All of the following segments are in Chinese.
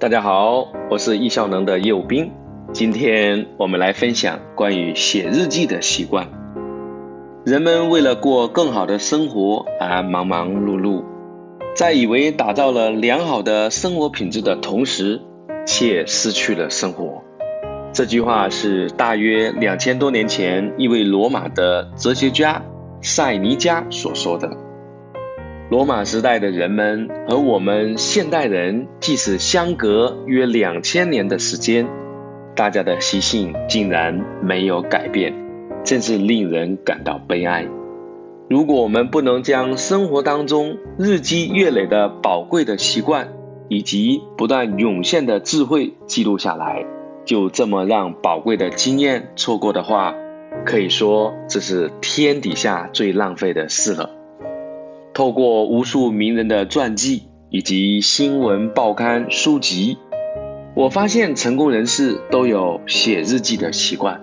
大家好，我是易效能的业务兵。今天我们来分享关于写日记的习惯。人们为了过更好的生活而忙忙碌碌，在以为打造了良好的生活品质的同时，却失去了生活。这句话是大约两千多年前一位罗马的哲学家塞尼加所说的。罗马时代的人们和我们现代人，即使相隔约两千年的时间，大家的习性竟然没有改变，真是令人感到悲哀。如果我们不能将生活当中日积月累的宝贵的习惯，以及不断涌现的智慧记录下来，就这么让宝贵的经验错过的话，可以说这是天底下最浪费的事了。透过无数名人的传记以及新闻报刊书籍，我发现成功人士都有写日记的习惯。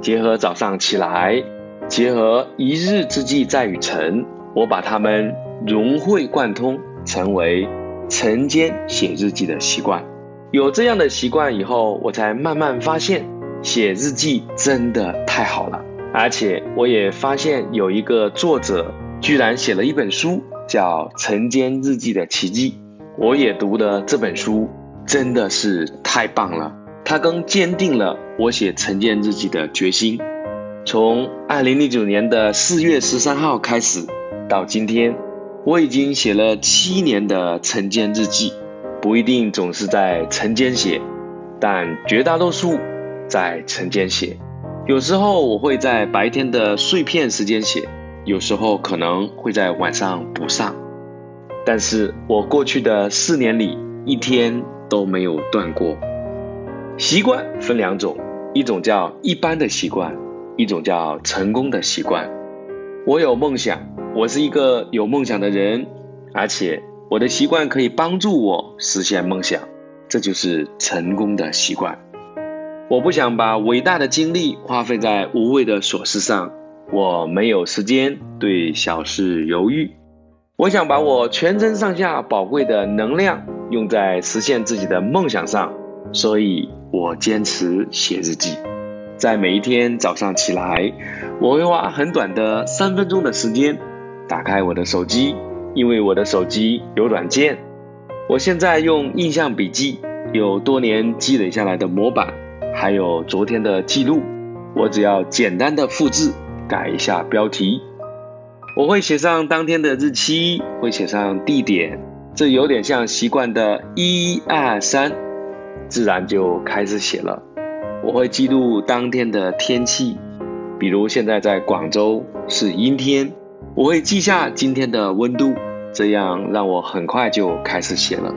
结合早上起来，结合一日之计在于晨，我把它们融会贯通，成为晨间写日记的习惯。有这样的习惯以后，我才慢慢发现写日记真的太好了。而且我也发现有一个作者。居然写了一本书，叫《晨间日记的奇迹》。我也读了这本书，真的是太棒了。它更坚定了我写晨间日记的决心。从二零零九年的四月十三号开始，到今天，我已经写了七年的晨间日记。不一定总是在晨间写，但绝大多数在晨间写。有时候我会在白天的碎片时间写。有时候可能会在晚上补上，但是我过去的四年里一天都没有断过。习惯分两种，一种叫一般的习惯，一种叫成功的习惯。我有梦想，我是一个有梦想的人，而且我的习惯可以帮助我实现梦想，这就是成功的习惯。我不想把伟大的精力花费在无谓的琐事上。我没有时间对小事犹豫，我想把我全身上下宝贵的能量用在实现自己的梦想上，所以我坚持写日记。在每一天早上起来，我会花很短的三分钟的时间，打开我的手机，因为我的手机有软件。我现在用印象笔记，有多年积累下来的模板，还有昨天的记录，我只要简单的复制。改一下标题，我会写上当天的日期，会写上地点，这有点像习惯的一二三，自然就开始写了。我会记录当天的天气，比如现在在广州是阴天，我会记下今天的温度，这样让我很快就开始写了。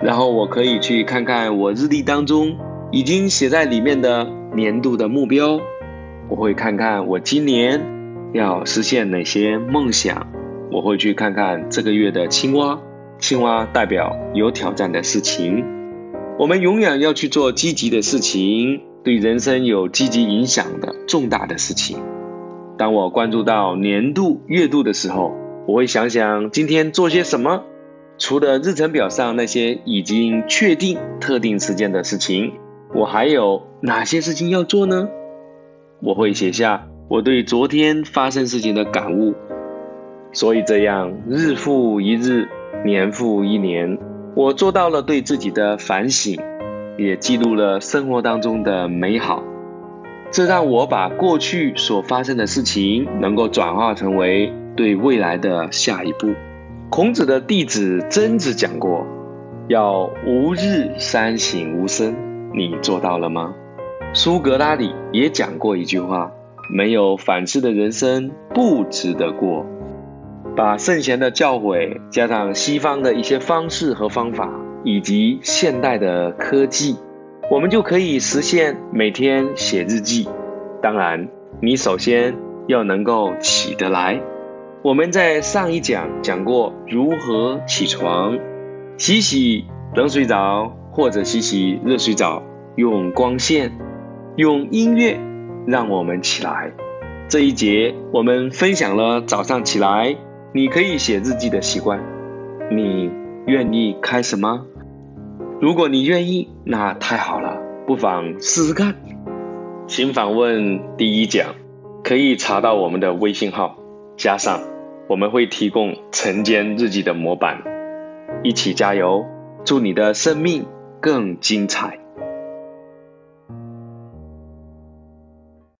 然后我可以去看看我日历当中已经写在里面的年度的目标。我会看看我今年要实现哪些梦想，我会去看看这个月的青蛙，青蛙代表有挑战的事情。我们永远要去做积极的事情，对人生有积极影响的重大的事情。当我关注到年度、月度的时候，我会想想今天做些什么。除了日程表上那些已经确定特定时间的事情，我还有哪些事情要做呢？我会写下我对昨天发生事情的感悟，所以这样日复一日，年复一年，我做到了对自己的反省，也记录了生活当中的美好。这让我把过去所发生的事情能够转化成为对未来的下一步。孔子的弟子曾子讲过：“要吾日三省吾身。”你做到了吗？苏格拉底也讲过一句话：“没有反思的人生不值得过。”把圣贤的教诲加上西方的一些方式和方法，以及现代的科技，我们就可以实现每天写日记。当然，你首先要能够起得来。我们在上一讲讲过如何起床，洗洗冷水澡或者洗洗热水澡，用光线。用音乐让我们起来。这一节我们分享了早上起来你可以写日记的习惯，你愿意开始吗？如果你愿意，那太好了，不妨试试看。请访问第一讲，可以查到我们的微信号，加上我们会提供晨间日记的模板，一起加油，祝你的生命更精彩。